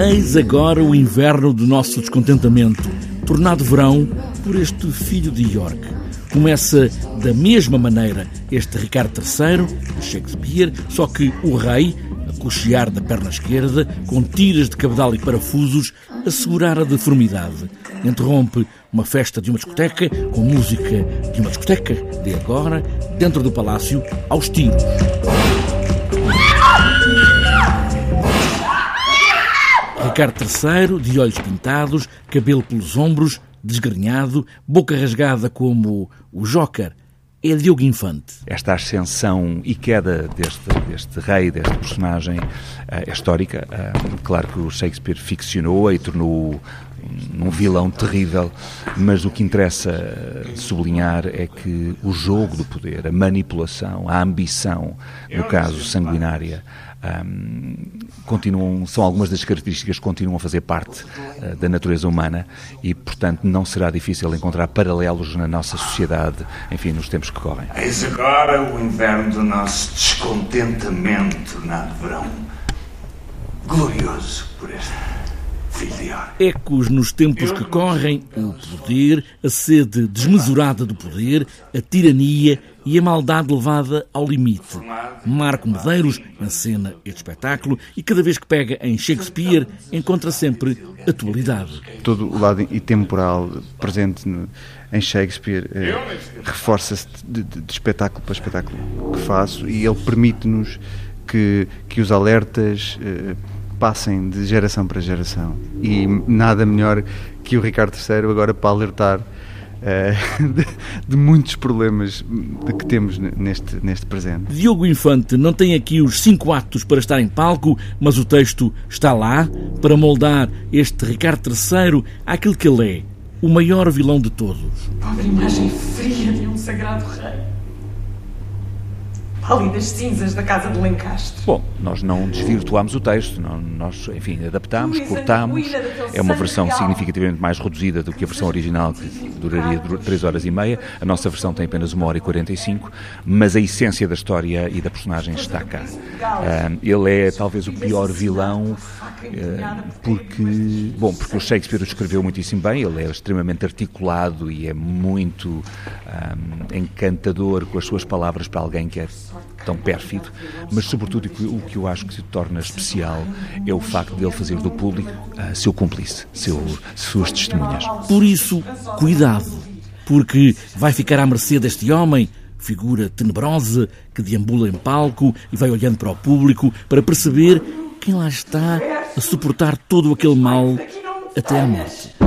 Eis agora o inverno do nosso descontentamento, tornado verão por este filho de York. Começa da mesma maneira este Ricardo III, Shakespeare, só que o rei, a cochear da perna esquerda, com tiras de cabedal e parafusos, assegurar a deformidade. Interrompe uma festa de uma discoteca, com música de uma discoteca, de agora, dentro do palácio, aos tiros. Ricardo III, de olhos pintados, cabelo pelos ombros, desgrenhado, boca rasgada como o Joker. É Diogo Infante. Esta ascensão e queda deste, deste rei, deste personagem, é histórica. claro que o Shakespeare ficcionou e tornou um vilão terrível, mas o que interessa sublinhar é que o jogo do poder, a manipulação, a ambição, no caso sanguinária, um, continuam, são algumas das características que continuam a fazer parte uh, da natureza humana e, portanto, não será difícil encontrar paralelos na nossa sociedade, enfim, nos tempos que correm. Eis agora o inverno do nosso descontentamento na verão. Glorioso por este Ecos nos tempos que correm, o poder, a sede desmesurada do poder, a tirania e a maldade levada ao limite. Marco Medeiros encena este espetáculo e cada vez que pega em Shakespeare encontra sempre atualidade. Todo o lado temporal presente no, em Shakespeare eh, reforça-se de, de, de, espetáculo para espetáculo que faço e ele permite-nos que, que os alertas. Eh, passem de geração para geração. E nada melhor que o Ricardo III agora para alertar uh, de, de, muitos problemas de que temos neste, neste presente. Diogo Infante não tem aqui os cinco atos para estar em palco, mas o texto está lá para moldar este Ricardo III àquilo que ele é, o maior vilão de todos. Pobre imagem fria de um sagrado rei ali das cinzas da casa de Lencastre. Bom, nós não desvirtuámos o texto, não, nós, enfim, adaptámos, cortámos. É uma versão significativamente mais reduzida do que a versão original, que duraria 3 horas e meia. A nossa versão tem apenas 1 hora e 45, mas a essência da história e da personagem está cá. Ele é talvez o pior vilão uh, porque, bom, porque o Shakespeare o escreveu muitíssimo bem, ele é extremamente articulado e é muito um, encantador com as suas palavras para alguém que é tão pérfido, mas sobretudo o que eu acho que se torna especial é o facto de ele fazer do público uh, seu cúmplice, seu, suas testemunhas. Por isso, cuidado, porque vai ficar à mercê deste homem, figura tenebrosa que deambula em palco e vai olhando para o público para perceber quem lá está a suportar todo aquele mal até à morte.